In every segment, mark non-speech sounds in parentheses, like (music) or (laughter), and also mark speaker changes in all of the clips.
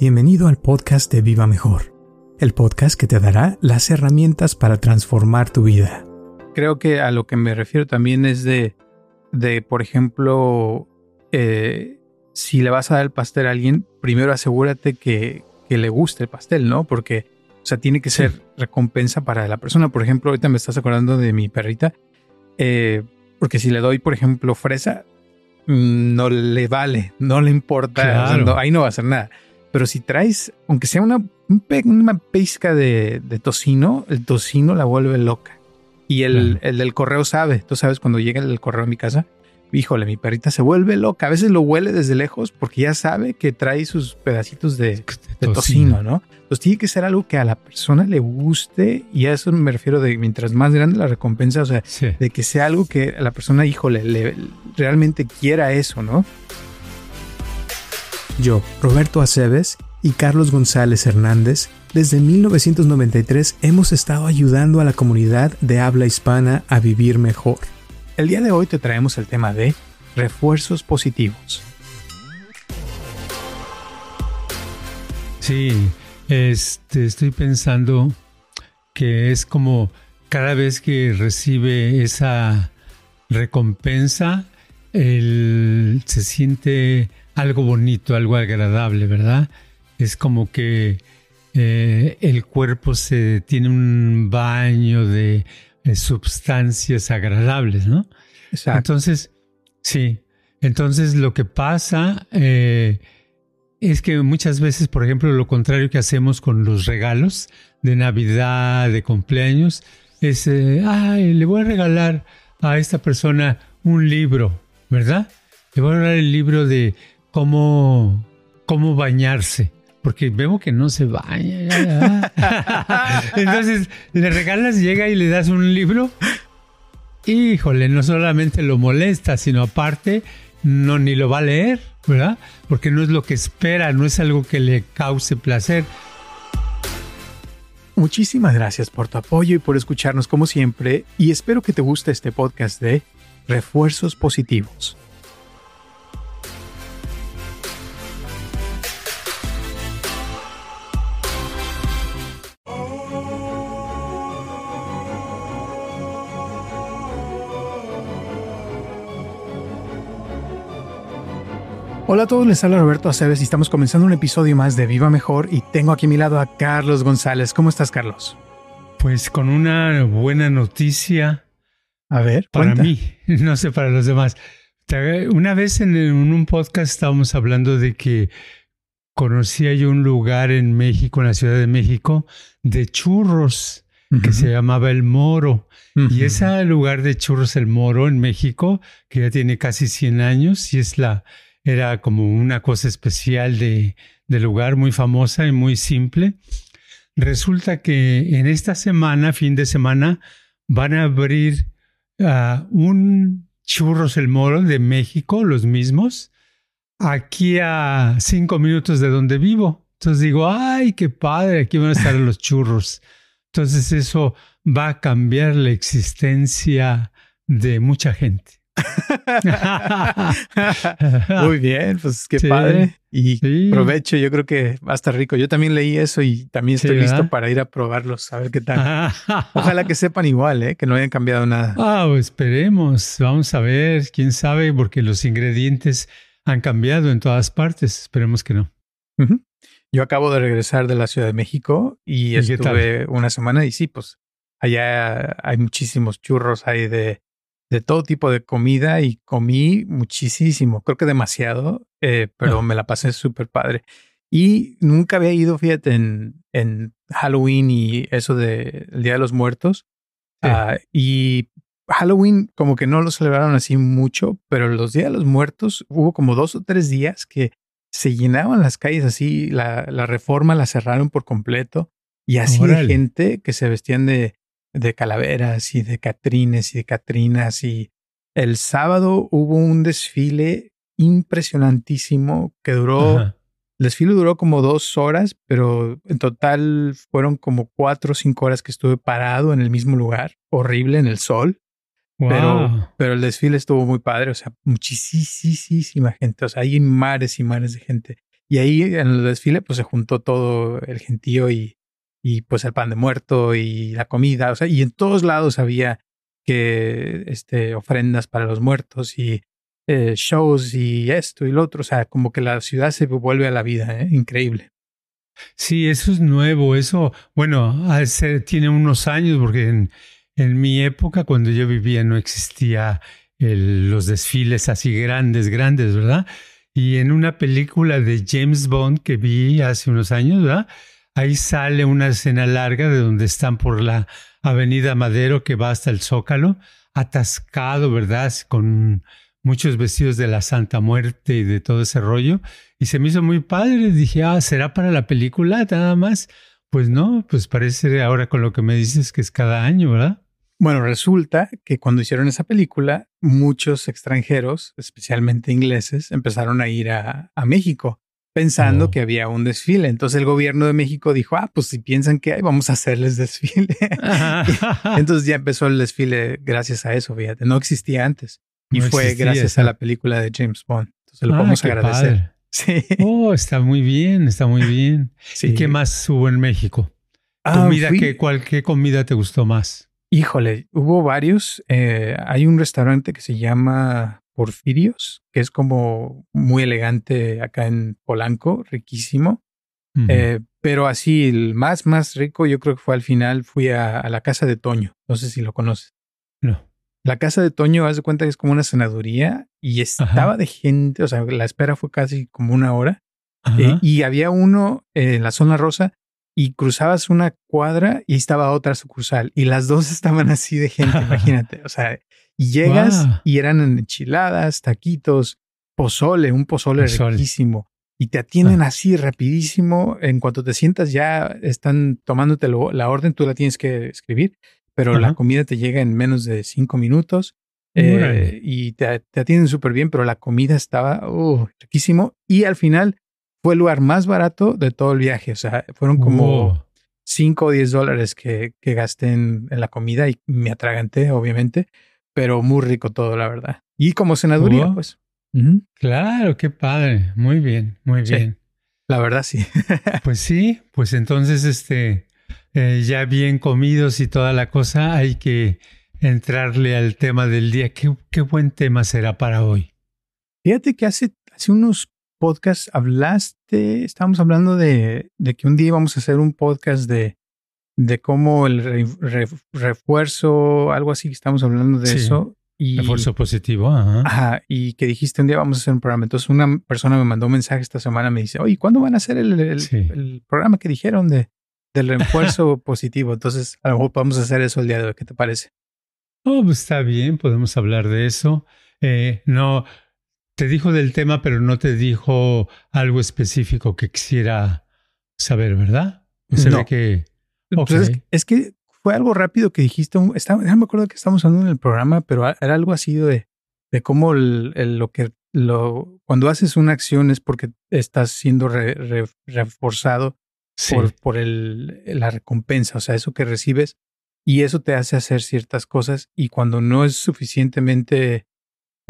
Speaker 1: Bienvenido al podcast de Viva Mejor, el podcast que te dará las herramientas para transformar tu vida.
Speaker 2: Creo que a lo que me refiero también es de, de por ejemplo, eh, si le vas a dar el pastel a alguien, primero asegúrate que, que le guste el pastel, ¿no? Porque, o sea, tiene que ser recompensa para la persona. Por ejemplo, ahorita me estás acordando de mi perrita, eh, porque si le doy, por ejemplo, fresa, mm, no le vale, no le importa, ahí no va a hacer nada. Pero si traes, aunque sea una, una pizca de, tocino, el tocino la vuelve loca. Y el, el, del correo sabe, tú sabes, cuando llega el correo a mi casa, híjole, mi perrita se vuelve loca. A veces lo huele desde lejos porque ya sabe que trae sus pedacitos de, tocino, ¿no? Entonces tiene que ser algo que a la persona le guste y a eso me refiero de mientras más grande la recompensa, o sea, de que sea algo que a la persona, híjole, le, realmente quiera eso, ¿no?
Speaker 1: Yo, Roberto Aceves y Carlos González Hernández, desde 1993 hemos estado ayudando a la comunidad de habla hispana a vivir mejor.
Speaker 2: El día de hoy te traemos el tema de refuerzos positivos.
Speaker 3: Sí, este, estoy pensando que es como cada vez que recibe esa recompensa, se siente algo bonito, algo agradable, ¿verdad? Es como que eh, el cuerpo se tiene un baño de sustancias agradables, ¿no? Exacto. Entonces, sí, entonces lo que pasa eh, es que muchas veces, por ejemplo, lo contrario que hacemos con los regalos de Navidad, de cumpleaños, es, eh, ay, le voy a regalar a esta persona un libro, ¿verdad? Le voy a regalar el libro de cómo, cómo bañarse porque veo que no se baña. (laughs) Entonces le regalas, llega y le das un libro. Híjole, no solamente lo molesta, sino aparte no ni lo va a leer, ¿verdad? Porque no es lo que espera, no es algo que le cause placer.
Speaker 2: Muchísimas gracias por tu apoyo y por escucharnos como siempre y espero que te guste este podcast de refuerzos positivos. Hola a todos, les habla Roberto Aceves y estamos comenzando un episodio más de Viva Mejor y tengo aquí a mi lado a Carlos González. ¿Cómo estás, Carlos?
Speaker 3: Pues con una buena noticia.
Speaker 2: A ver,
Speaker 3: para mí, (laughs) no sé para los demás. Una vez en un podcast estábamos hablando de que conocía yo un lugar en México, en la Ciudad de México, de churros que se llamaba El Moro. Y ese lugar de churros El Moro en México, que ya tiene casi 100 años y es la era como una cosa especial de, lugar, muy famosa y muy simple. Resulta que en esta semana, fin de semana, van a abrir ah, un Churros El Moro de México, los mismos, aquí a cinco minutos de donde vivo. Entonces digo, ay, qué padre, aquí van a estar los churros. Entonces eso va a cambiar la existencia de mucha gente. (laughs)
Speaker 2: Muy bien, pues qué padre. Y provecho, yo creo que va a estar rico. Yo también leí eso y también estoy listo para ir a probarlos, a ver qué tal. (laughs) Ojalá que sepan igual, ¿eh? que no hayan cambiado nada.
Speaker 3: Ah, pues esperemos. Vamos a ver, quién sabe, porque los ingredientes han cambiado en todas partes. Esperemos que no.
Speaker 2: Yo acabo de regresar de la Ciudad de México y, ¿Y estuve una semana y sí, pues allá hay muchísimos churros, hay de de todo tipo de comida y comí muchísimo, creo que demasiado, eh, pero me la pasé súper padre. Y nunca había ido, fíjate, en, en Halloween y eso de el Día de los Muertos. Ah, y Halloween como que no lo celebraron así mucho, pero los Días de los Muertos hubo como dos o tres días que se llenaban las calles así, la, la reforma la cerraron por completo y así de gente que se vestían de, de calaveras y de catrines y de catrinas y el sábado hubo un desfile impresionantísimo que duró, el desfile duró como dos horas, pero en total fueron como cuatro o cinco horas que estuve parado en el mismo lugar, horrible en el sol. Pero, pero el desfile estuvo muy padre, o sea, muchísima gente, o sea, hay mares y mares de gente. Y ahí en el desfile pues se juntó todo el gentío y, y pues el pan de muerto y la comida, o sea, y en todos lados había que este ofrendas para los muertos y eh, shows y esto y lo otro, o sea, como que la ciudad se vuelve a la vida, ¿eh? increíble.
Speaker 3: Sí, eso es nuevo, eso, bueno, tiene unos años porque en, en mi época, cuando yo vivía, no existía los desfiles así grandes, grandes, ¿verdad? Y en una película de James Bond que vi hace unos años, ¿verdad? Ahí sale una escena larga de donde están por la Avenida Madero que va hasta el Zócalo, atascado, ¿verdad? Con muchos vestidos de la Santa Muerte y de todo ese rollo. Y se me hizo muy padre. Dije, ah, ¿será para la película nada más? Pues no, pues parece ahora con lo que me dices que es cada año, ¿verdad?
Speaker 2: Bueno, resulta que cuando hicieron esa película, muchos extranjeros, especialmente ingleses, empezaron a ir a, México pensando oh. que había un desfile. Entonces el gobierno de México dijo, ah, pues si piensan que hay, vamos a hacerles desfile. (laughs) Entonces ya empezó el desfile gracias a eso, fíjate, no existía antes. Y fue gracias a la película de James Bond. Entonces lo ah, a agradecer. (laughs)
Speaker 3: Sí. Oh, está muy bien, está muy bien. ¿Y qué más hubo en México? Ah, ¿Comida, qué, cuál, ¿Qué comida te gustó más?
Speaker 2: Híjole, hubo varios. Eh, hay un restaurante que se llama Porfirios, que es como muy elegante acá en Polanco, riquísimo. Eh, pero así, el más, más rico, yo creo que fue al final, fui a, la casa de Toño. No sé si lo conoces.
Speaker 3: No.
Speaker 2: La casa de Toño, haz de cuenta que es como una senaduría y estaba de gente, o sea, la espera fue casi como una hora. Eh, y había uno en la zona rosa y cruzabas una cuadra y estaba otra sucursal y las dos (laughs) estaban así de gente, (laughs) imagínate, o sea, y llegas y eran enchiladas, taquitos, pozole, un pozole, riquísimo y te atienden ah. así rapidísimo, en cuanto te sientas ya están tomándote la orden, tú la tienes que escribir, pero la comida te llega en menos de cinco minutos. Eh, y te, te atienden súper bien, pero la comida estaba uh, riquísimo. Y al final fue el lugar más barato de todo el viaje. O sea, fueron como 5 o 10 dólares que, que gasté en, la comida y me atraganté, obviamente, pero muy rico todo, la verdad. Y como senaduría, pues.
Speaker 3: Claro, qué padre. Muy bien, muy bien.
Speaker 2: La verdad, sí. (laughs)
Speaker 3: pues sí, pues entonces, este, eh, ya bien comidos y toda la cosa, hay que entrarle al tema del día. ¿Qué, qué buen tema será para hoy?
Speaker 2: Fíjate que hace, hace unos podcast hablaste, estábamos hablando de, de, que un día íbamos a hacer un podcast de, de cómo el refuerzo, algo así, estamos hablando de eso.
Speaker 3: Y, refuerzo positivo,
Speaker 2: ajá. Y que dijiste un día vamos a hacer un programa. Entonces una persona me mandó un mensaje esta semana, me dice, oye, ¿cuándo van a hacer el, el, programa que dijeron de, del refuerzo (laughs) positivo? Entonces a lo mejor podemos hacer eso el día de hoy. ¿Qué te parece?
Speaker 3: Oh, pues está bien, podemos hablar de eso. Eh, no, te dijo del tema, pero no te dijo algo específico que quisiera saber, ¿verdad?
Speaker 2: no. que, pues es, que fue algo rápido que dijiste. Estaba, no me acuerdo que estábamos hablando en el programa, pero era algo así de, de cómo lo que lo, cuando haces una acción es porque estás siendo reforzado por, por el, la recompensa, o sea, eso que recibes y eso te hace hacer ciertas cosas y cuando no es suficientemente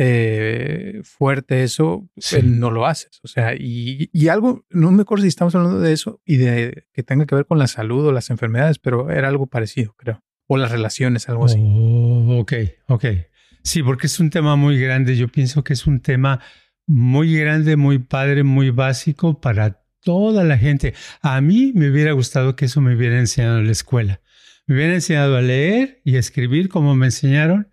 Speaker 2: eh, fuerte eso, no lo haces. O sea, y, y, algo, no me acuerdo si estamos hablando de eso y de que tenga que ver con la salud o las enfermedades, pero era algo parecido, creo. O las relaciones, algo así.
Speaker 3: Oh, ok, ok. Sí, porque es un tema muy grande. Yo pienso que es un tema muy grande, muy padre, muy básico para toda la gente. A mí me hubiera gustado que eso me hubiera enseñado en la escuela. Me hubiera enseñado a leer y a escribir como me enseñaron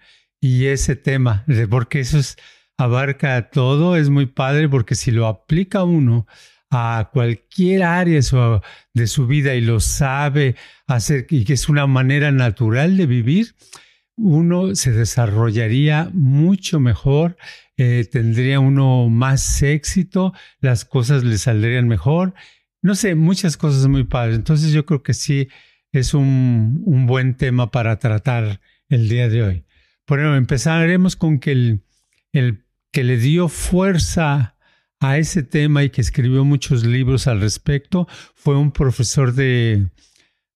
Speaker 3: y ese tema, porque eso es, abarca todo, es muy padre porque si lo aplica uno a cualquier área de su vida y lo sabe hacer y que es una manera natural de vivir, uno se desarrollaría mucho mejor, eh, tendría uno más éxito, las cosas le saldrían mejor. No sé, muchas cosas muy padres. Entonces yo creo que sí es un buen tema para tratar el día de hoy. Bueno, empezaremos con que el, el que le dio fuerza a ese tema y que escribió muchos libros al respecto fue un profesor de,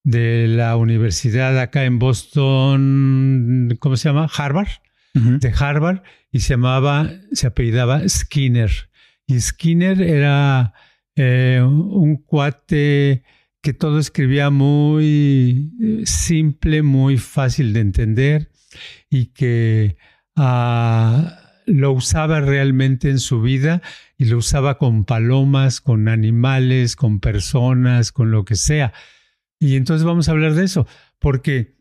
Speaker 3: de la universidad acá en Boston, ¿cómo se llama? Harvard, de Harvard, y se llamaba, se apellidaba Skinner. Y Skinner era eh, un cuate que todo escribía muy eh, simple, muy fácil de entender y que ah, lo usaba realmente en su vida y lo usaba con palomas, con animales, con personas, con lo que sea. Y entonces vamos a hablar de eso, porque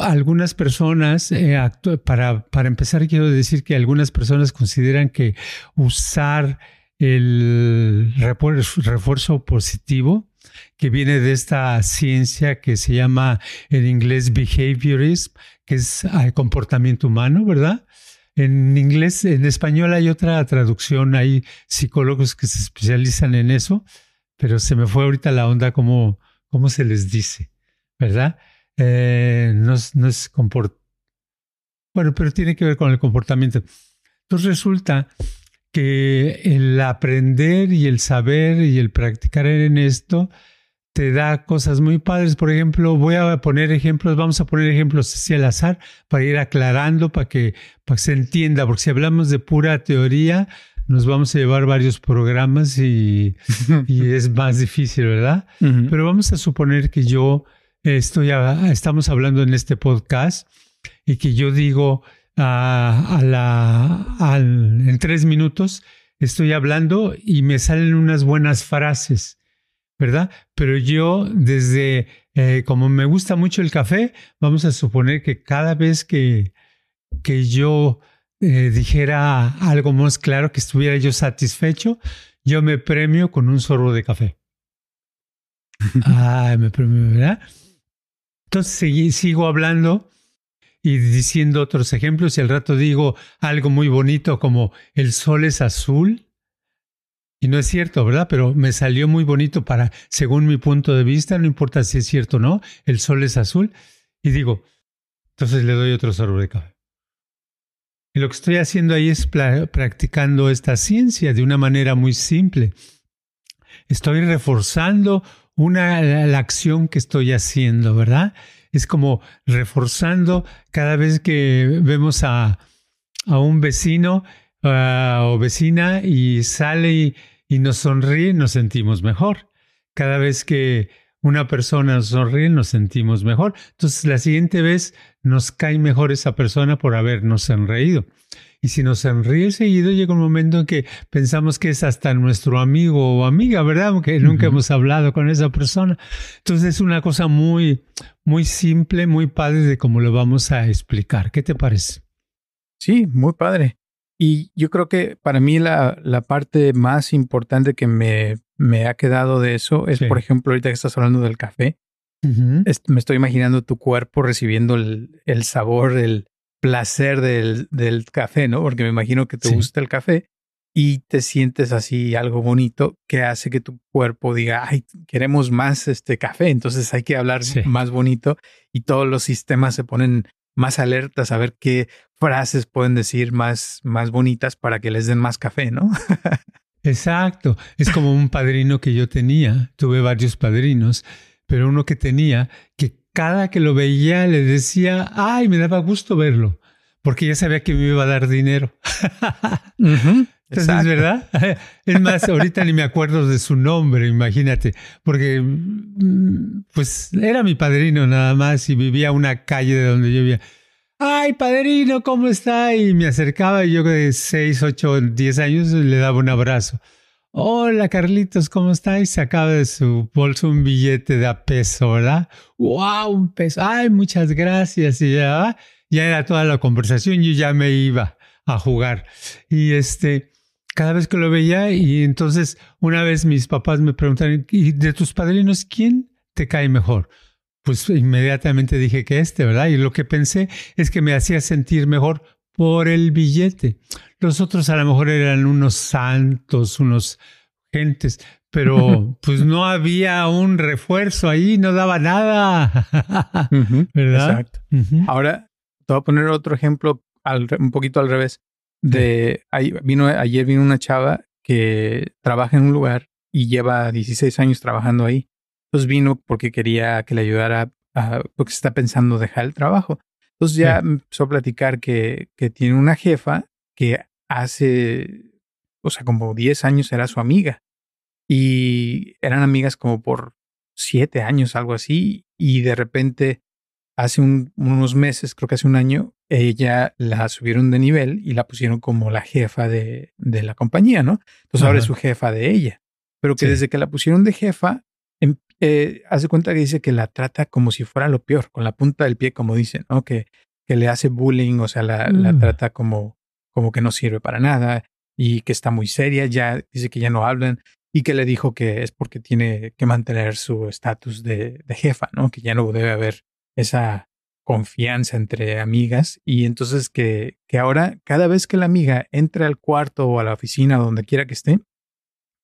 Speaker 3: algunas personas, eh, para, para empezar quiero decir que algunas personas consideran que usar el refuerzo positivo, que viene de esta ciencia que se llama en inglés behaviorism, que es el comportamiento humano, ¿verdad? En inglés, en español hay otra traducción, hay psicólogos que se especializan en eso, pero se me fue ahorita la onda cómo, cómo se les dice, ¿verdad? Eh, no, no es comport bueno, pero tiene que ver con el comportamiento. Entonces resulta que el aprender y el saber y el practicar en esto te da cosas muy padres. Por ejemplo, voy a poner ejemplos, vamos a poner ejemplos así al azar para ir aclarando, para que, para que se entienda, porque si hablamos de pura teoría, nos vamos a llevar varios programas y, (laughs) y es más difícil, ¿verdad? Pero vamos a suponer que yo estoy, estamos hablando en este podcast y que yo digo, a, la, en tres minutos estoy hablando y me salen unas buenas frases, ¿verdad? Pero yo desde, eh, como me gusta mucho el café, vamos a suponer que cada vez que, que yo eh, dijera algo más claro, que estuviera yo satisfecho, yo me premio con un sorbo de café. (laughs) ah, me premio, ¿verdad? Entonces sigo hablando y diciendo otros ejemplos y al rato digo algo muy bonito como el sol es azul. Y no es cierto, ¿verdad? Pero me salió muy bonito para, según mi punto de vista, no importa si es cierto o no, el sol es azul. Y digo, entonces le doy otro sorbo de café. Y lo que estoy haciendo ahí es practicando esta ciencia de una manera muy simple. Estoy reforzando una, la acción que estoy haciendo, ¿verdad? Es como reforzando cada vez que vemos a, un vecino ah, o vecina y sale y, y nos sonríe, nos sentimos mejor. Cada vez que una persona nos sonríe, nos sentimos mejor. Entonces, la siguiente vez nos cae mejor esa persona por habernos sonreído. Y si nos sonríe seguido, llega un momento en que pensamos que es hasta nuestro amigo o amiga, ¿verdad? Aunque nunca hemos hablado con esa persona. Entonces es una cosa muy, muy simple, muy padre de cómo lo vamos a explicar. ¿Qué te parece?
Speaker 2: Sí, muy padre. Y yo creo que para mí la, la parte más importante que me, me ha quedado de eso es, por ejemplo, ahorita que estás hablando del café, me estoy imaginando tu cuerpo recibiendo el, el sabor, el, placer del, del, café, ¿no? Porque me imagino que te gusta el café y te sientes así algo bonito que hace que tu cuerpo diga, ay, queremos más este café, entonces hay que hablar más bonito y todos los sistemas se ponen más alertas a ver qué frases pueden decir más, más bonitas para que les den más café, ¿no?
Speaker 3: Exacto, es como un padrino que yo tenía, tuve varios padrinos, pero uno que tenía que cada que lo veía le decía, ay, me daba gusto verlo, porque ya sabía que me iba a dar dinero. (laughs) Entonces, ¿verdad? (laughs) Es más, ahorita ni me acuerdo de su nombre, imagínate, porque mm, pues era mi padrino nada más y vivía una calle de donde yo vivía. Ay, padrino, ¿cómo está? Y me acercaba y yo de 6, 8, 10 años le daba un abrazo. Hola Carlitos, ¿cómo estáis? Sacaba de su bolso un billete de a peso, ¿verdad? ¡Wow! Un peso. ¡Ay, muchas gracias! Y ya, ya era toda la conversación, yo ya me iba a jugar. Y este, cada vez que lo veía, y entonces una vez mis papás me preguntaron, ¿y de tus padrinos quién te cae mejor? Pues inmediatamente dije que este, ¿verdad? Y lo que pensé es que me hacía sentir mejor por el billete. Los otros a lo mejor eran unos santos, unos gentes, pero (laughs) pues no había un refuerzo ahí, no daba nada. (laughs) ¿Verdad?
Speaker 2: Exacto. Ahora, te voy a poner otro ejemplo un poquito al revés. De ahí vino, ayer vino una chava que trabaja en un lugar y lleva 16 años trabajando ahí. Entonces vino porque quería que le ayudara a, porque se está pensando dejar el trabajo. Entonces ya empezó a platicar que, que tiene una jefa que hace, o sea, como 10 años era su amiga. y eran amigas como por siete años, algo así, y de repente hace unos meses, creo que hace un año, ella la subieron de nivel y la pusieron como la jefa de, de la compañía, ¿no? Entonces ahora es su jefa de ella. Pero que desde que la pusieron de jefa, eh, hace cuenta que dice que la trata como si fuera lo peor, con la punta del pie, como dicen, ¿no? Que, que le hace bullying, o sea, la, la mm. trata como, como que no sirve para nada y que está muy seria, ya dice que ya no hablan y que le dijo que es porque tiene que mantener su estatus de, de jefa, ¿no? Que ya no debe haber esa confianza entre amigas y entonces que, que ahora cada vez que la amiga entre al cuarto o a la oficina o donde quiera que esté,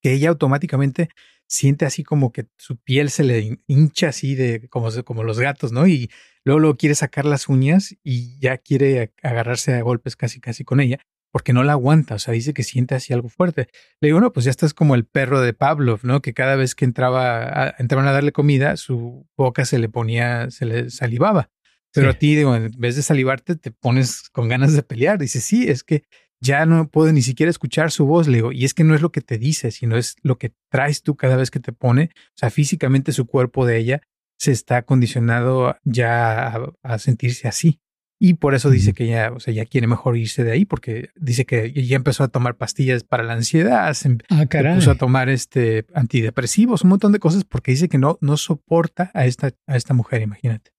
Speaker 2: que ella automáticamente siente así como que su piel se le hincha así de como, como los gatos, ¿no? Y luego, luego quiere sacar las uñas y ya quiere agarrarse a golpes casi casi con ella porque no la aguanta, o sea, dice que siente así algo fuerte. Le digo, no, pues ya estás como el perro de Pavlov, ¿no? Que cada vez que entraba a, entraban a darle comida, su boca se le ponía, se le salivaba. Pero a ti, digo, en vez de salivarte, te pones con ganas de pelear. Dice, sí, es que ya no puedo ni siquiera escuchar su voz, le digo, y es que no es lo que te dice, sino es lo que traes tú cada vez que te pone. O sea, físicamente su cuerpo de ella se está condicionado ya a sentirse así. Y por eso dice que ya, o sea, ya quiere mejor irse de ahí porque dice que ya empezó a tomar pastillas para la ansiedad, se, ah, empezó a tomar este antidepresivos, un montón de cosas porque dice que no, no soporta a esta, a esta mujer, imagínate.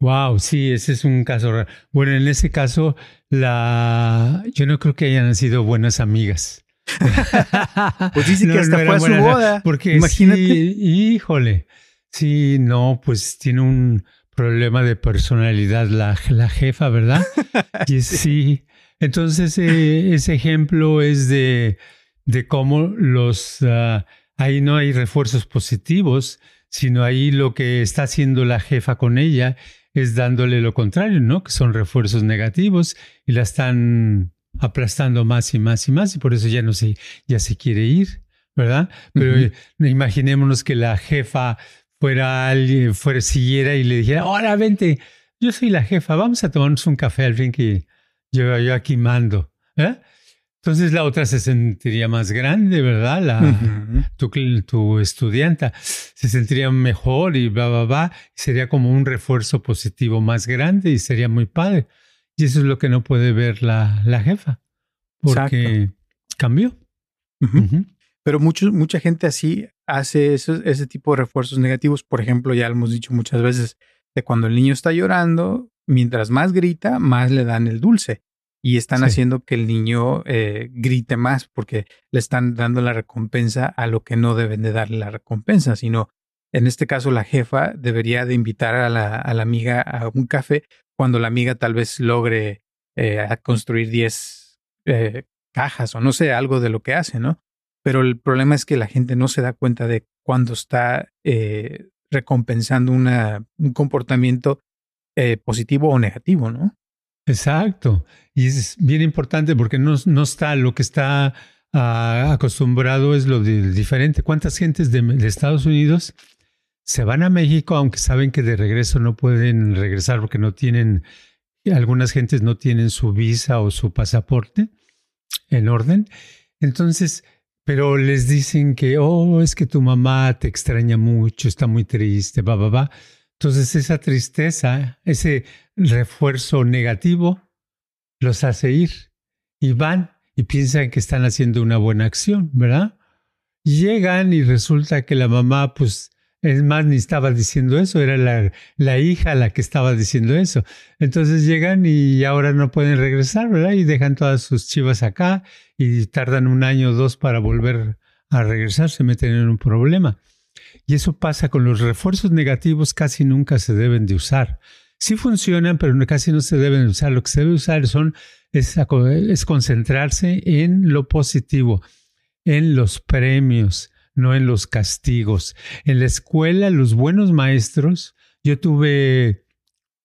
Speaker 3: Wow, sí, ese es un caso raro. Bueno, en ese caso, la, yo no creo que hayan sido buenas amigas. (laughs)
Speaker 2: pues dice que hasta fue a su boda.
Speaker 3: Porque imagínate. híjole, sí, no, pues tiene un problema de personalidad la, la jefa, ¿verdad? (laughs) Y sí. Entonces, eh, ese ejemplo es de, de cómo los... Ah, ahí no hay refuerzos positivos, sino ahí lo que está haciendo la jefa con ella es dándole lo contrario, ¿no? Que son refuerzos negativos y la están aplastando más y más y más y por eso ya no se, ya se quiere ir, ¿verdad? Pero imaginémonos que la jefa fuera alguien, fuera, siguiera y le dijera, ahora vente, yo soy la jefa, vamos a tomarnos un café al fin que yo, yo aquí mando. ¿eh? Entonces la otra se sentiría más grande, ¿verdad? La, tu, tu, estudianta se sentiría mejor y va, va, va. Sería como un refuerzo positivo más grande y sería muy padre. Y eso es lo que no puede ver la, la jefa, porque cambió.
Speaker 2: Pero mucho, mucha gente así hace ese, ese tipo de refuerzos negativos. Por ejemplo, ya lo hemos dicho muchas veces, de cuando el niño está llorando, mientras más grita, más le dan el dulce. Y están haciendo que el niño eh, grite más porque le están dando la recompensa a lo que no deben de darle la recompensa, sino en este caso la jefa debería de invitar a la, a la amiga a un café cuando la amiga tal vez logre eh, construir 10 eh, cajas o no sé, algo de lo que hace, ¿no? Pero el problema es que la gente no se da cuenta de cuando está eh, recompensando una, un comportamiento positivo o negativo, ¿no?
Speaker 3: Exacto. Y es bien importante porque no, no está lo que está ah, acostumbrado es lo diferente. ¿Cuántas gentes de, de, Estados Unidos se van a México aunque saben que de regreso no pueden regresar porque no tienen, algunas gentes no tienen su visa o su pasaporte en orden? Entonces, pero les dicen que, oh, es que tu mamá te extraña mucho, está muy triste, va, va, va. Entonces esa tristeza, ese refuerzo negativo, los hace ir y van y piensan que están haciendo una buena acción, ¿verdad? llegan y resulta que la mamá, pues, es más, ni estaba diciendo eso, era la, la, hija la que estaba diciendo eso. Entonces llegan y ahora no pueden regresar, ¿verdad? Y dejan todas sus chivas acá y tardan un año o dos para volver a regresar, se meten en un problema. Y eso pasa con los refuerzos negativos, casi nunca se deben de usar. Sí funcionan, pero casi no se deben de usar. Lo que se debe usar son, es, es concentrarse en lo positivo, en los premios, no en los castigos. En la escuela, los buenos maestros, yo tuve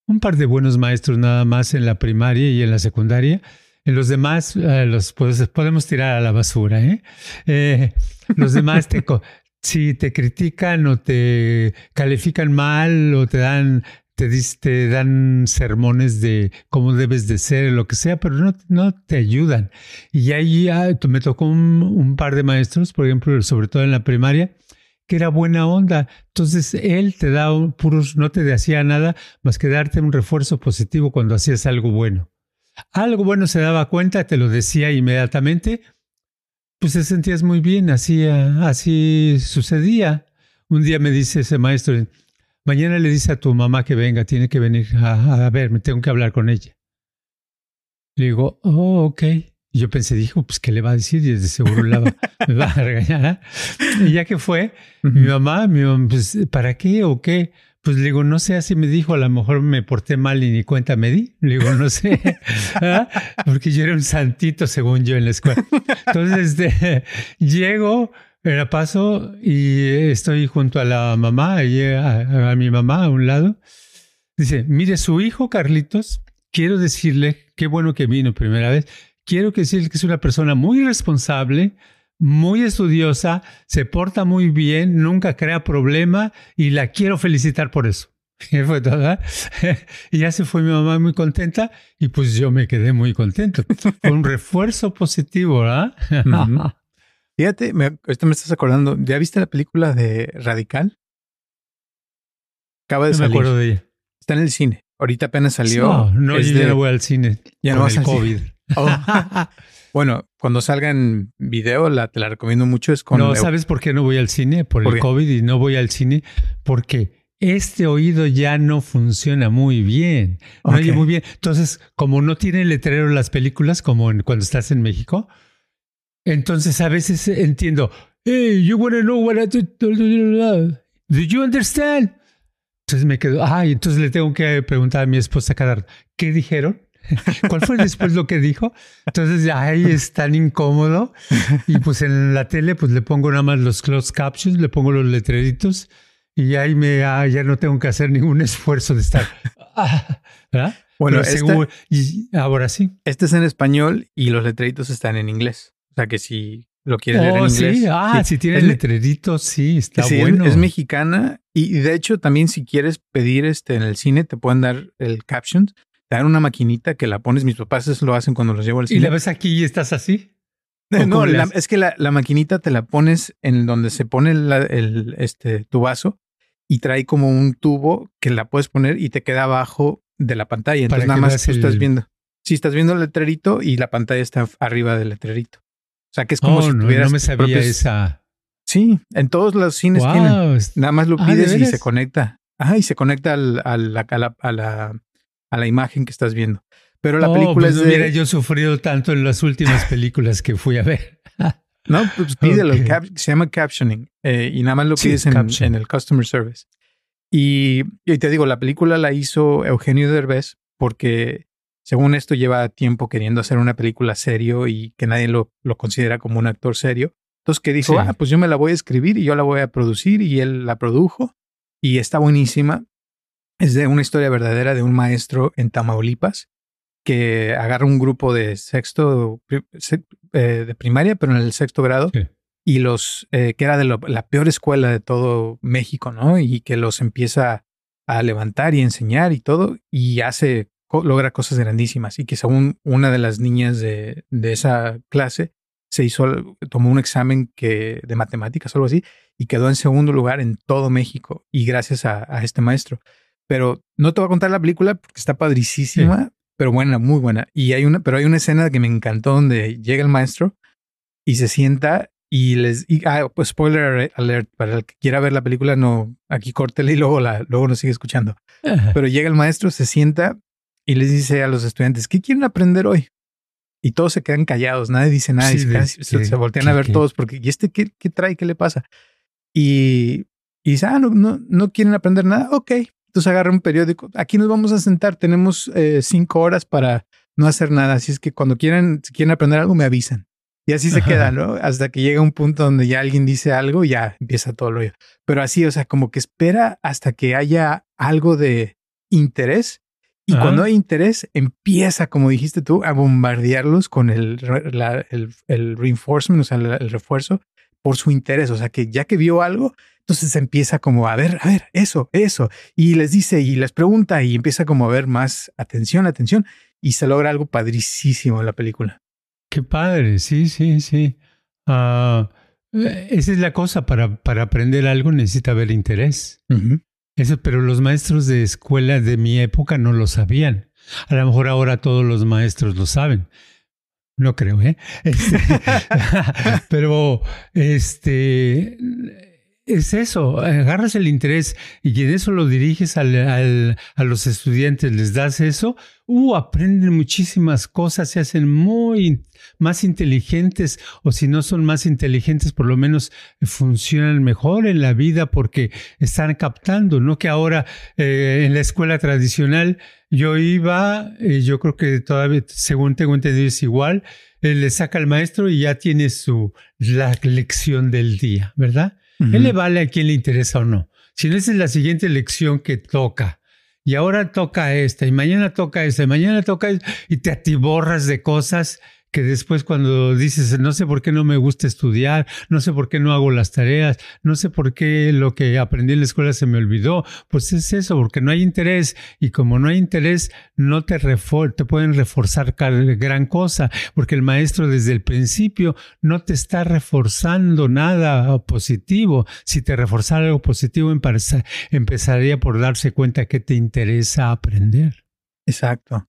Speaker 3: un par de buenos maestros nada más en la primaria y en la secundaria. En los demás eh, los pues, podemos tirar a la basura. ¿eh? eh los demás te, (laughs) si te critican o te califican mal o te dan te, dan sermones de cómo debes de ser, lo que sea, pero no, no te ayudan. Y ahí me tocó un, par de maestros, por ejemplo, sobre todo en la primaria, que era buena onda. Entonces él te da puros, no te hacía nada más que darte un refuerzo positivo cuando hacías algo bueno. Algo bueno se daba cuenta, te lo decía inmediatamente, pues te sentías muy bien, así, así sucedía. Un día me dice ese maestro, Mañana le dice a tu mamá que venga, tiene que venir a, verme, tengo que hablar con ella. Le digo, oh, ok. Y yo pensé, dijo, pues, ¿qué le va a decir? Y de seguro la va, me va a regañar. Y ya que fue, mi mamá, mi mamá, pues, ¿para qué o qué? Pues le digo, no sé, así me dijo, a lo mejor me porté mal y ni cuenta me di. Le digo, no sé, (laughs) porque yo era un santito según yo en la escuela. Entonces, este, (laughs) llego, era paso y estoy junto a la mamá, y a, mi mamá a un lado. Dice, mire, su hijo Carlitos, quiero decirle, qué bueno que vino primera vez, quiero decirle que es una persona muy responsable, muy estudiosa, se porta muy bien, nunca crea problema y la quiero felicitar por eso. (laughs) Y fue todo, (laughs) y ya se fue mi mamá muy contenta y pues yo me quedé muy contento. Fue un refuerzo positivo, ¿verdad? (laughs)
Speaker 2: Fíjate, me, esto me estás acordando. ¿Ya viste la película de Radical? Acaba de salir.
Speaker 3: me acuerdo de ella.
Speaker 2: Está en el cine. Ahorita apenas salió.
Speaker 3: No, no, yo ya no voy al cine.
Speaker 2: Ya
Speaker 3: no
Speaker 2: vas
Speaker 3: al COVID.
Speaker 2: Oh. (laughs) bueno, cuando salga en video, la, te la recomiendo mucho. Es con.
Speaker 3: No, ¿sabes por qué no voy al cine? Por, el COVID y no voy al cine. Porque este oído ya no funciona muy bien. No oye muy bien. Entonces, como no tiene letrero las películas, como cuando estás en México, entonces a veces entiendo, hey, you wanna know what I do? Do you understand? Entonces me quedo, ay, entonces le tengo que preguntar a mi esposa cada ¿qué dijeron? (laughs) ¿Cuál fue después lo que dijo? Entonces ahí es tan incómodo. Y pues en la tele pues le pongo nada más los closed captions, le pongo los letreritos y ahí me, ah, ya no tengo que hacer ningún esfuerzo de estar. (laughs) ¿verdad?
Speaker 2: Bueno,
Speaker 3: y ahora sí.
Speaker 2: Este es en español y los letreritos están en inglés. O sea que si lo quieres ver en oh, inglés.
Speaker 3: Sí, ah, si tienes letreritos, sí, está bueno.
Speaker 2: Es, mexicana y, de hecho también si quieres pedir este en el cine te pueden dar el caption, te dan una maquinita que la pones, mis papás eso lo hacen cuando los llevo al cine.
Speaker 3: ¿Y la ves aquí y estás así?
Speaker 2: No, es que la, la, maquinita te la pones en donde se pone el, este, tu vaso y trae como un tubo que la puedes poner y te queda abajo de la pantalla. Entonces nada más tú estás viendo. Si estás viendo el letrerito y la pantalla está arriba del letrerito. O sea, que es como oh, si tuvieras.
Speaker 3: No, me sabía esa.
Speaker 2: Sí, en todos los cines tienen. Nada más lo ah, pides y se conecta. Ajá, y se conecta al, al, a, la, a, la, a, la, imagen que estás viendo. Pero la oh, película
Speaker 3: pues
Speaker 2: es
Speaker 3: de... hubiera yo sufrido tanto en las últimas películas que fui a ver. (laughs)
Speaker 2: no, pues (laughs) pídelo. se llama captioning. Eh, y nada más lo pides en, en, el customer service. Y, y, te digo, la película la hizo Eugenio Derbez porque según esto, lleva tiempo queriendo hacer una película serio y que nadie lo, lo considera como un actor serio. Entonces, que dijo, ah, pues yo me la voy a escribir y yo la voy a producir y él la produjo y está buenísima. Es de una historia verdadera de un maestro en Tamaulipas que agarra un grupo de sexto, eh, de primaria, pero en el sexto grado, y los, eh, que era de la peor escuela de todo México, ¿no? Y que los empieza a levantar y enseñar y todo, y hace logra cosas grandísimas y que según una de las niñas de, de esa clase se hizo, tomó un examen que, de matemáticas o algo así y quedó en segundo lugar en todo México y gracias a, este maestro. Pero no te voy a contar la película porque está padricísima, pero buena, muy buena. Y hay una, pero hay una escena que me encantó donde llega el maestro y se sienta y les, y, ah, pues spoiler alert, para el que quiera ver la película, no, aquí córtele y luego la, luego nos sigue escuchando. (laughs) Pero llega el maestro, se sienta y les dice a los estudiantes, ¿qué quieren aprender hoy? Y todos se quedan callados, nadie dice nada, y se, voltean a ver todos, porque ¿y este qué, qué, trae? ¿Qué le pasa? Y, y dice, ah, no, no, no quieren aprender nada, ok. Entonces agarra un periódico, aquí nos vamos a sentar, tenemos eh, cinco horas para no hacer nada, así es que cuando quieran, si quieren aprender algo, me avisan. Y así se queda, ¿no? Hasta que llega un punto donde ya alguien dice algo y ya empieza todo lo Pero así, o sea, como que espera hasta que haya algo de interés y cuando hay interés, empieza, como dijiste tú, a bombardearlos con el, el, el, reinforcement, o sea, el, refuerzo, por su interés, o sea, que ya que vio algo, entonces empieza como a ver, a ver, eso, eso, y les dice y les pregunta y empieza como a ver más atención, atención, y se logra algo padricísimo en la película.
Speaker 3: Qué padre, sí, sí, sí. Uh, esa es la cosa, para, para aprender algo necesita haber interés. Eso, pero los maestros de escuela de mi época no lo sabían. A lo mejor ahora todos los maestros lo saben. No creo, ¿eh? Este, (laughs) (laughs) pero este es eso, agarras el interés y en eso lo diriges al, a los estudiantes, les das eso, uh, aprenden muchísimas cosas, se hacen muy más inteligentes o si no son más inteligentes, por lo menos funcionan mejor en la vida porque están captando, no que ahora eh, en la escuela tradicional yo iba, eh, yo creo que todavía, según tengo entendido, es igual, eh, le saca al maestro y ya tiene su la lección del día, ¿verdad? Él le vale a quien le interesa o no. Si no, esa es la siguiente lección que toca. Y ahora toca esta, y mañana toca esta, y mañana toca esta, y te atiborras de cosas que después cuando dices, no sé por qué no me gusta estudiar, no sé por qué no hago las tareas, no sé por qué lo que aprendí en la escuela se me olvidó, pues es eso, porque no hay interés y como no hay interés, no te, te pueden reforzar gran cosa, porque el maestro desde el principio no te está reforzando nada positivo. Si te reforzara algo positivo, empezaría por darse cuenta que te interesa aprender.
Speaker 2: Exacto.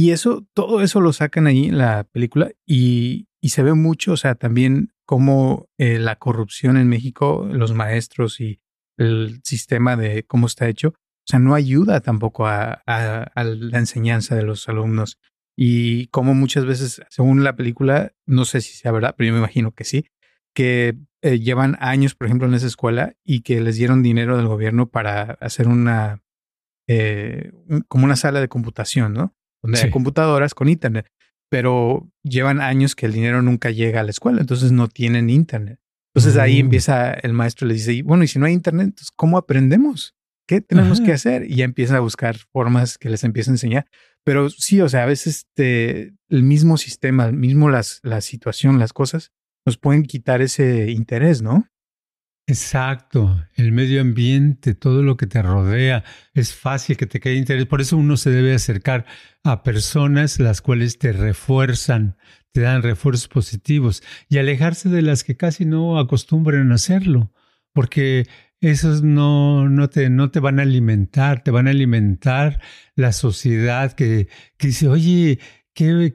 Speaker 2: Y eso, todo eso lo sacan ahí en la película y, se ve mucho, o sea, también cómo eh, la corrupción en México, los maestros y el sistema de cómo está hecho, o sea, no ayuda tampoco a, la enseñanza de los alumnos. Y como muchas veces, según la película, no sé si sea verdad, pero yo me imagino que sí, que eh, llevan años, por ejemplo, en esa escuela y que les dieron dinero del gobierno para hacer una, eh, como una sala de computación, ¿no? Donde hay computadoras con internet, pero llevan años que el dinero nunca llega a la escuela, entonces no tienen internet. Entonces ahí mm. empieza el maestro le dice, bueno, y si no hay internet, entonces ¿cómo aprendemos? ¿Qué tenemos que hacer? Y ya empieza a buscar formas que les empieza a enseñar. Pero sí, o sea, a veces el mismo sistema, el mismo las, la situación, las cosas, nos pueden quitar ese interés, ¿no?
Speaker 3: Exacto, el medio ambiente, todo lo que te rodea, es fácil que te quede interés. Por eso uno se debe acercar a personas las cuales te refuerzan, te dan refuerzos positivos y alejarse de las que casi no acostumbran a hacerlo, porque esos no, no, te, no te van a alimentar, te van a alimentar la sociedad que, que dice, oye,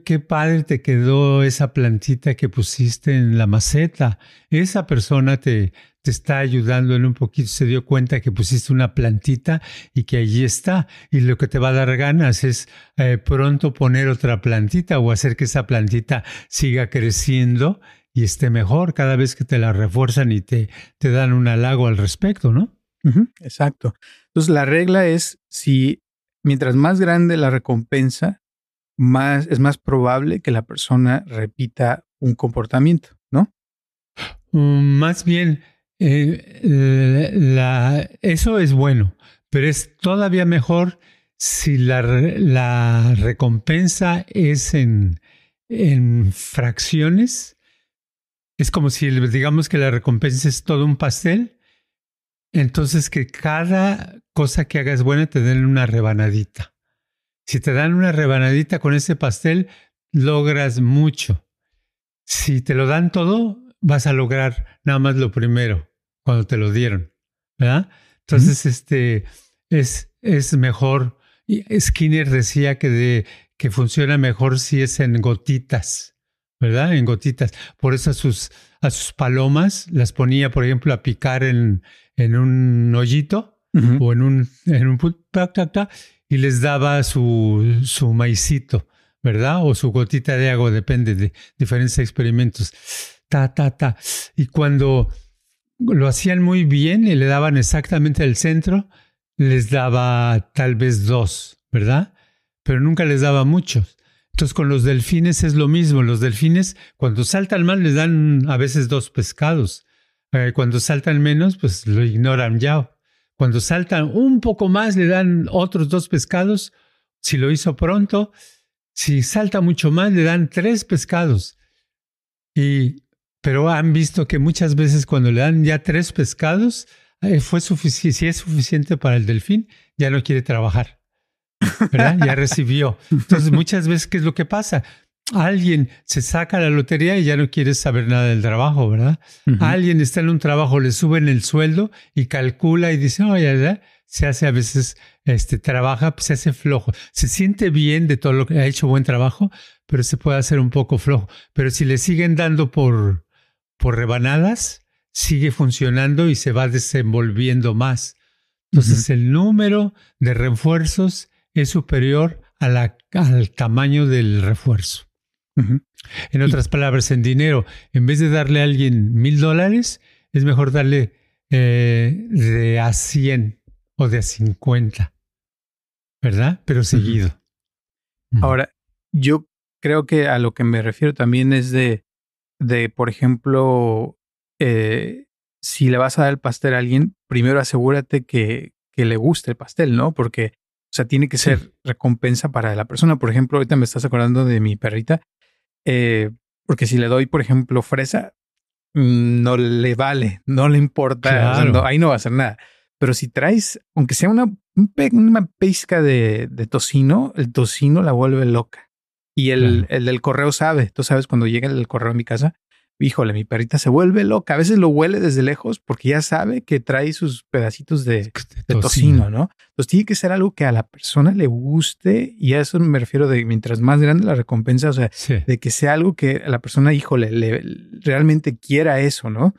Speaker 3: Qué, padre te quedó esa plantita que pusiste en la maceta. Esa persona te, te está ayudando en un poquito, se dio cuenta que pusiste una plantita y que allí está. Y lo que te va a dar ganas es eh, pronto poner otra plantita o hacer que esa plantita siga creciendo y esté mejor cada vez que te la refuerzan y te, te dan un halago al respecto, ¿no?
Speaker 2: exacto. Entonces la regla es si mientras más grande la recompensa, más es más probable que la persona repita un comportamiento, ¿no?
Speaker 3: Mm, más bien, eh, la, eso es bueno, pero es todavía mejor si la, la recompensa es en, en fracciones. Es como si digamos que la recompensa es todo un pastel. Entonces que cada cosa que hagas buena te den una rebanadita. Si te dan una rebanadita con ese pastel, logras mucho. Si te lo dan todo, vas a lograr nada más lo primero cuando te lo dieron, ¿verdad? Entonces, este es, es mejor. Skinner decía que, de, que funciona mejor si es en gotitas, ¿verdad? En gotitas. Por eso a sus, a sus palomas las ponía, por ejemplo, a picar en, en un hoyito o en un, en un y les daba su, su maicito, ¿verdad? O su gotita de agua, depende de diferentes experimentos ta, ta, ta. Y cuando lo hacían muy bien y le daban exactamente al centro, les daba tal vez dos, ¿verdad? Pero nunca les daba muchos. Entonces con los delfines es lo mismo. Los delfines cuando saltan más les dan a veces dos pescados. Eh, cuando saltan menos, pues lo ignoran ya. Cuando saltan un poco más le dan otros dos pescados. Si lo hizo pronto, si salta mucho más le dan tres pescados. Y pero han visto que muchas veces cuando le dan ya tres pescados, eh, fue suficiente, si es suficiente para el delfín, ya no quiere trabajar. ¿Verdad? Ya recibió. Entonces, muchas veces, ¿qué es lo que pasa? Alguien se saca la lotería y ya no quiere saber nada del trabajo, ¿verdad? Alguien está en un trabajo, le suben el sueldo y calcula y dice, oye, se hace a veces, este, trabaja, se hace flojo. Se siente bien de todo lo que ha hecho buen trabajo, pero se puede hacer un poco flojo. Pero si le siguen dando por, por rebanadas, sigue funcionando y se va desenvolviendo más. Entonces, el número de refuerzos es superior a la, al tamaño del refuerzo. En otras palabras, en dinero, en vez de darle a alguien mil dólares, es mejor darle eh, de a 100 o de a 50, ¿verdad? Pero seguido.
Speaker 2: Ahora, yo creo que a lo que me refiero también es de, de por ejemplo, eh, si le vas a dar el pastel a alguien, primero asegúrate que, que le guste el pastel, ¿no? Porque, o sea, tiene que ser recompensa para la persona. Por ejemplo, ahorita me estás acordando de mi perrita eh, porque si le doy, por ejemplo, fresa, mm, no le vale, no le importa, ahí no va a hacer nada. Pero si traes, aunque sea una, una pizca de, de, tocino, el tocino la vuelve loca. Y el, el del correo sabe, tú sabes, cuando llega el correo a mi casa, híjole, mi perrita se vuelve loca. A veces lo huele desde lejos porque ya sabe que trae sus pedacitos de, tocino, ¿no? Entonces tiene que ser algo que a la persona le guste y a eso me refiero de mientras más grande la recompensa, o sea, de que sea algo que a la persona, híjole, le, realmente quiera eso, ¿no?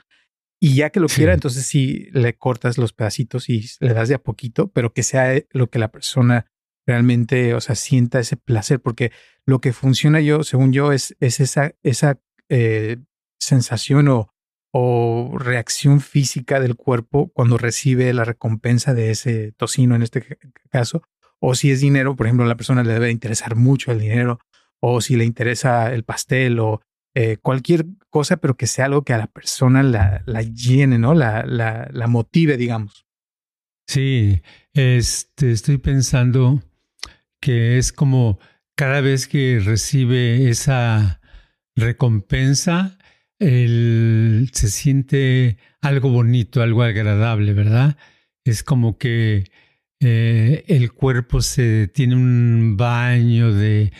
Speaker 2: Y ya que lo quiera, entonces sí le cortas los pedacitos y le das de a poquito, pero que sea lo que la persona realmente, o sea, sienta ese placer, porque lo que funciona yo, según yo, es, es esa, esa eh, sensación o, o reacción física del cuerpo cuando recibe la recompensa de ese tocino en este caso, o si es dinero, por ejemplo, a la persona le debe interesar mucho el dinero, o si le interesa el pastel o eh, cualquier cosa, pero que sea algo que a la persona la, la llene, ¿no? La, la, la, motive, digamos.
Speaker 3: Sí, este, estoy pensando que es como cada vez que recibe esa recompensa, el, se siente algo bonito, algo agradable, ¿verdad? Es como que eh, el cuerpo se tiene un baño de,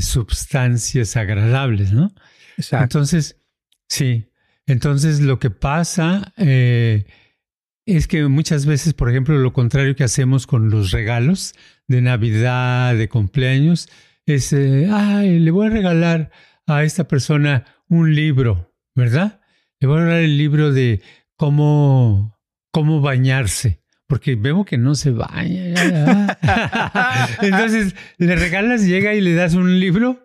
Speaker 3: sustancias agradables, ¿no? Exacto. Entonces, sí. Entonces lo que pasa eh, es que muchas veces, por ejemplo, lo contrario que hacemos con los regalos de Navidad, de cumpleaños, es, eh, ay, le voy a regalar a esta persona un libro. ¿Verdad? Le voy a dar el libro de cómo, cómo bañarse, porque veo que no se baña. (laughs) Entonces, le regalas, llega y le das un libro.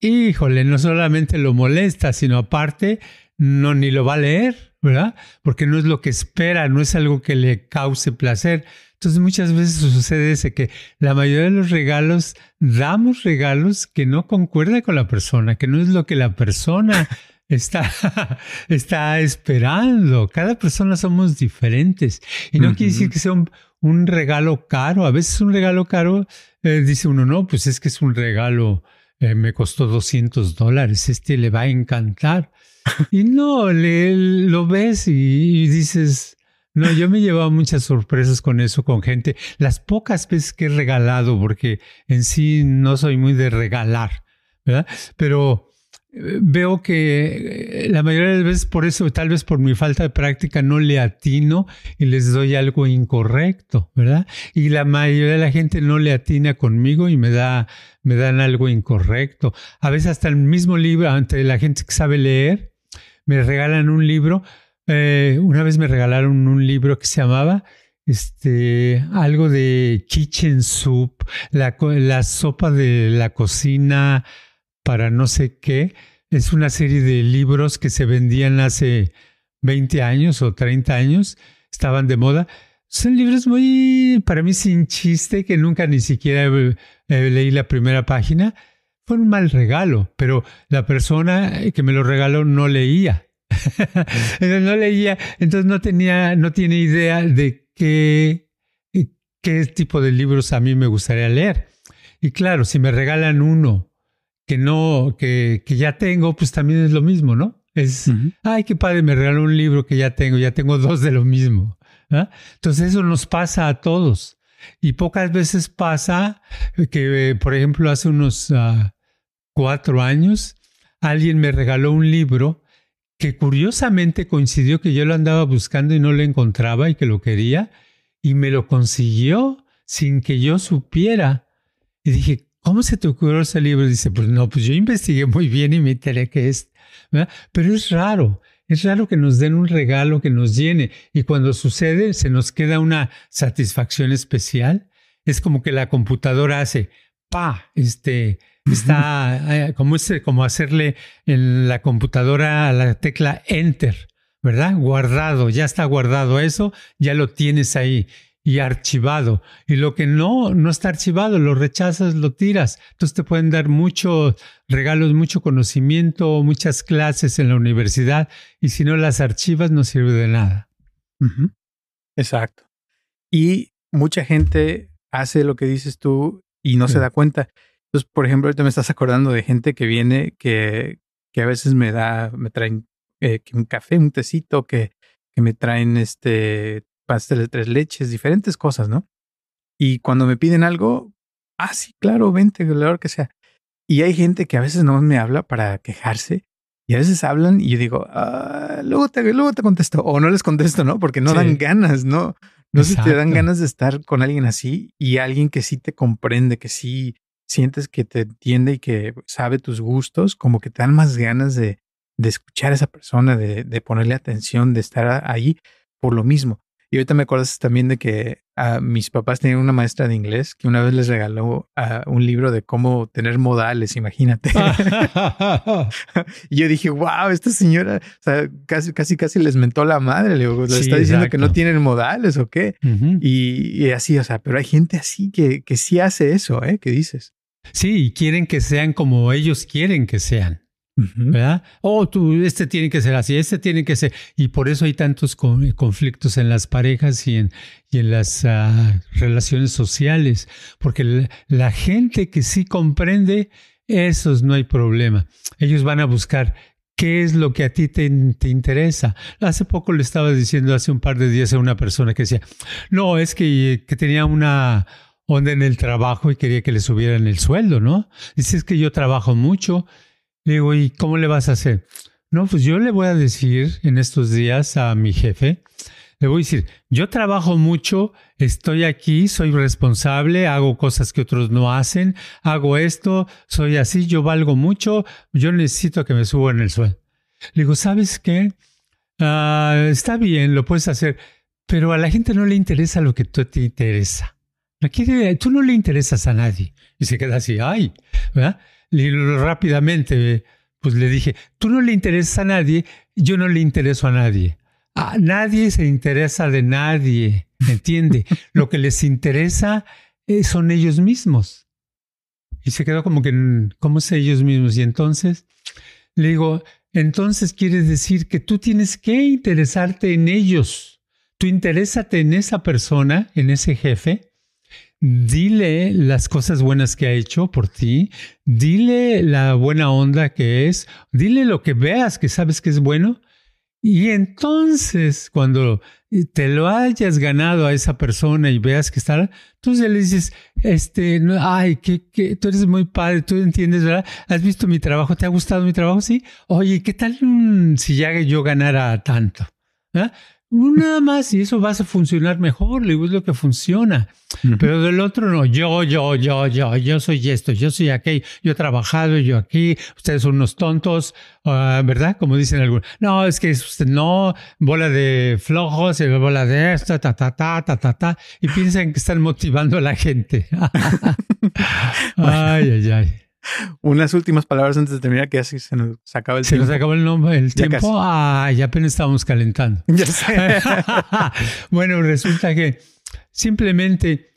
Speaker 3: Híjole, no solamente lo molesta, sino aparte, no ni lo va a leer, ¿verdad? Porque no es lo que espera, no es algo que le cause placer. Entonces muchas veces sucede ese que la mayoría de los regalos damos regalos que no concuerdan con la persona, que no es lo que la persona está, (laughs) está esperando. Cada persona somos diferentes. Y no quiere decir que sea un, regalo caro. A veces un regalo caro, eh, dice uno, no, pues es que es un regalo, eh, me costó 200 dólares, este le va a encantar. (laughs) y no, le, lo ves y, dices, no, yo me he llevado muchas sorpresas con eso, con gente. Las pocas veces que he regalado, porque en sí no soy muy de regalar, ¿verdad? Pero veo que eh, la mayoría de las veces por eso, tal vez por mi falta de práctica, no le atino y les doy algo incorrecto, ¿verdad? Y la mayoría de la gente no le atina conmigo y me da, me dan algo incorrecto. A veces hasta el mismo libro, ante la gente que sabe leer, me regalan un libro. Eh, una vez me regalaron un libro que se llamaba este, algo de kitchen soup, la, la sopa de la cocina para no sé qué. Es una serie de libros que se vendían hace 20 años o 30 años, estaban de moda. Son libros muy, para mí, sin chiste, que nunca ni siquiera leí la primera página. Fue un mal regalo, pero la persona que me lo regaló no leía. (laughs) no leía, entonces no tenía, no tiene idea de qué, qué tipo de libros a mí me gustaría leer. Y claro, si me regalan uno que no, que, que ya tengo, pues también es lo mismo, ¿no? Es, ay, qué padre, me regaló un libro que ya tengo, ya tengo dos de lo mismo. ¿ah? Entonces eso nos pasa a todos. Y pocas veces pasa que, por ejemplo, hace unos ah, cuatro años, alguien me regaló un libro que curiosamente coincidió que yo lo andaba buscando y no lo encontraba y que lo quería, y me lo consiguió sin que yo supiera. Y dije, ¿cómo se te ocurrió ese libro? dice, pues no, pues yo investigué muy bien y me enteré que es. Pero es raro, es raro que nos den un regalo que nos llene y cuando sucede se nos queda una satisfacción especial. Es como que la computadora hace, pa, este, está eh, como, es, como hacerle en la computadora a la tecla enter, ¿verdad? Guardado, ya está guardado eso, ya lo tienes ahí y archivado. Y lo que no, no está archivado, lo rechazas, lo tiras. Entonces te pueden dar muchos regalos, mucho conocimiento, muchas clases en la universidad y si no las archivas no sirve de nada.
Speaker 2: Exacto. Y mucha gente hace lo que dices tú y no se da cuenta. Entonces, por ejemplo, ahorita me estás acordando de gente que viene que, que a veces me da, me traen eh, un café, un tecito, que, que me traen este pastel de tres leches, diferentes cosas, ¿no? Y cuando me piden algo, ah, sí, claro, vente, lo que sea. Y hay gente que a veces no me habla para quejarse y a veces hablan y yo digo, ah, luego, te, luego te contesto o no les contesto, ¿no? Porque no dan ganas, ¿no? No sé si te dan ganas de estar con alguien así y alguien que sí te comprende, que sí sientes que te entiende y que sabe tus gustos, como que te dan más ganas de, de escuchar a esa persona, de, de ponerle atención, de estar ahí por lo mismo. Y ahorita me acuerdas también de que a mis papás tenían una maestra de inglés que una vez les regaló un libro de cómo tener modales, imagínate. (laughs) y yo dije, wow, esta señora, o sea, casi, casi, casi les mentó la madre. Le, digo, está diciendo que no tienen modales o qué. y, así, o sea, pero hay gente así que, que sí hace eso, ¿eh? ¿Qué dices?
Speaker 3: Sí, quieren que sean como ellos quieren que sean. ¿Verdad? Oh, tú, este tiene que ser así, este tiene que ser. Y por eso hay tantos conflictos en las parejas y en, las ah, relaciones sociales, porque la, gente que sí comprende, esos no hay problema. Ellos van a buscar qué es lo que a ti te, te, interesa. Hace poco le estaba diciendo, hace un par de días, a una persona que decía, no, es que, que tenía una onda en el trabajo y quería que le subieran el sueldo, ¿no? Dice, que yo trabajo mucho le digo, ¿y cómo le vas a hacer? No, pues yo le voy a decir en estos días a mi jefe, le voy a decir, yo trabajo mucho, estoy aquí, soy responsable, hago cosas que otros no hacen, hago esto, soy así, yo valgo mucho, yo necesito que me suban el sueldo. Le digo, ¿sabes qué? Ah, está bien, lo puedes hacer, pero a la gente no le interesa lo que tú te interesa. No quiere, tú no le interesas a nadie. Y se queda así, ay, ¿verdad? Rápidamente, pues le dije, tú no le interesas a nadie, yo no le intereso a nadie. A nadie se interesa de nadie, ¿entiende? (laughs) Lo que les interesa eh, son ellos mismos. Y se quedó como que, ¿cómo es ellos mismos? Y entonces le digo, entonces quieres decir que tú tienes que interesarte en ellos. Tú interésate en esa persona, en ese jefe, dile las cosas buenas que ha hecho por ti, dile la buena onda que es, dile lo que veas que sabes que es bueno. Y entonces, cuando te lo hayas ganado a esa persona y veas que está, entonces le dices, este, ay, que, que tú eres muy padre, tú entiendes, ¿verdad? ¿Has visto mi trabajo? ¿Te ha gustado mi trabajo? Sí. Oye, ¿qué tal si ya yo ganara tanto? ¿Ah? Nada más y eso va a funcionar mejor, le digo, es lo que funciona. Pero del otro no, yo, yo, yo, yo, yo soy esto, yo soy aquello, yo he trabajado, yo aquí, ustedes son unos tontos, ah, ¿verdad? Como dicen algunos. No, es que usted no, bola de flojos, bola de esto, ta, ta, ta, ta, ta, ta, y piensan que están motivando a la gente. (laughs) (laughs) ay, ay, ay.
Speaker 2: Unas últimas palabras antes de terminar, que así se nos acaba el
Speaker 3: tiempo. Se nos acabó el, nombre, el tiempo. Ah, ya apenas estábamos calentando. (laughs)
Speaker 2: Ya sé. (laughs)
Speaker 3: bueno, resulta que simplemente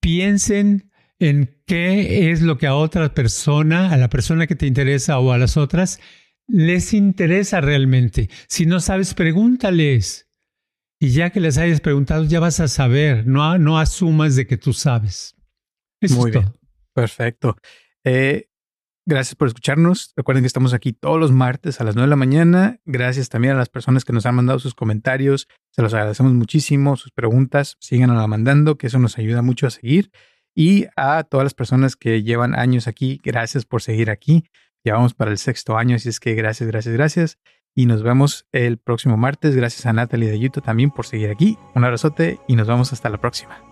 Speaker 3: piensen en qué es lo que a otra persona, a la persona que te interesa o a las otras, les interesa realmente. Si no sabes, pregúntales. Y ya que les hayas preguntado, ya vas a saber. No, no asumas de que tú sabes.
Speaker 2: Muy bien. Perfecto. Eh, Gracias por escucharnos. Recuerden que estamos aquí todos los martes a las 9 de la mañana. Gracias también a las personas que nos han mandado sus comentarios. Se los agradecemos muchísimo. Sus preguntas, síganos mandando, que eso nos ayuda mucho a seguir. Y a todas las personas que llevan años aquí, gracias por seguir aquí. Ya vamos para el sexto año, así es que gracias, gracias, gracias. Y nos vemos el próximo martes. Gracias a Natalie de YouTube también por seguir aquí. Un abrazote y nos vemos hasta la próxima.